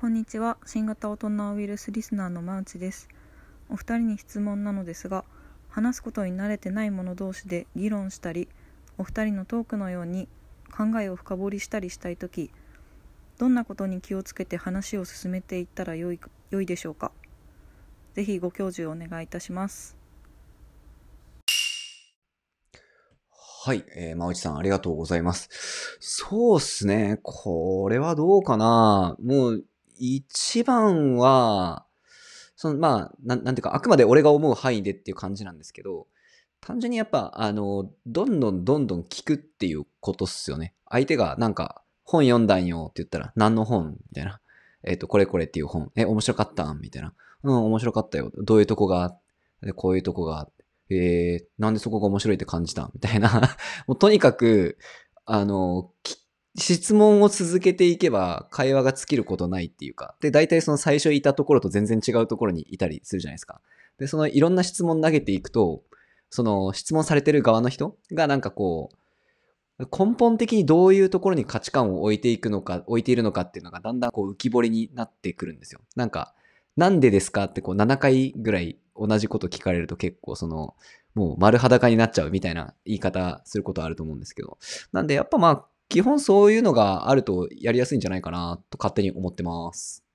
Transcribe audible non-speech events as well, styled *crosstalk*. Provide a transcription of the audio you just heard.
こんにちは。新型大人ウイルスリスナーのマウチです。お二人に質問なのですが話すことに慣れてない者同士で議論したりお二人のトークのように考えを深掘りしたりしたいときどんなことに気をつけて話を進めていったらよい良いでしょうか？ぜひご教授をお願いいたします。はい、えー、まうちさんありがとうございます。そうっすね。これはどうかな。もう、一番は、その、まあ、なん、なんていうか、あくまで俺が思う範囲でっていう感じなんですけど、単純にやっぱ、あの、どんどんどんどん聞くっていうことっすよね。相手がなんか、本読んだんよって言ったら、何の本みたいな。えっ、と、これこれっていう本。え、面白かったんみたいな。うん、面白かったよ。どういうとこがでこういうとこがえー、なんでそこが面白いって感じたみたいな *laughs* もうとにかく、あの、聞質問を続けていけば会話が尽きることないっていうか。で、大体その最初いたところと全然違うところにいたりするじゃないですか。で、そのいろんな質問投げていくと、その質問されてる側の人がなんかこう、根本的にどういうところに価値観を置いていくのか、置いているのかっていうのがだんだんこう浮き彫りになってくるんですよ。なんか、なんでですかってこう7回ぐらい同じこと聞かれると結構その、もう丸裸になっちゃうみたいな言い方することあると思うんですけど。なんでやっぱまあ、基本そういうのがあるとやりやすいんじゃないかなと勝手に思ってます。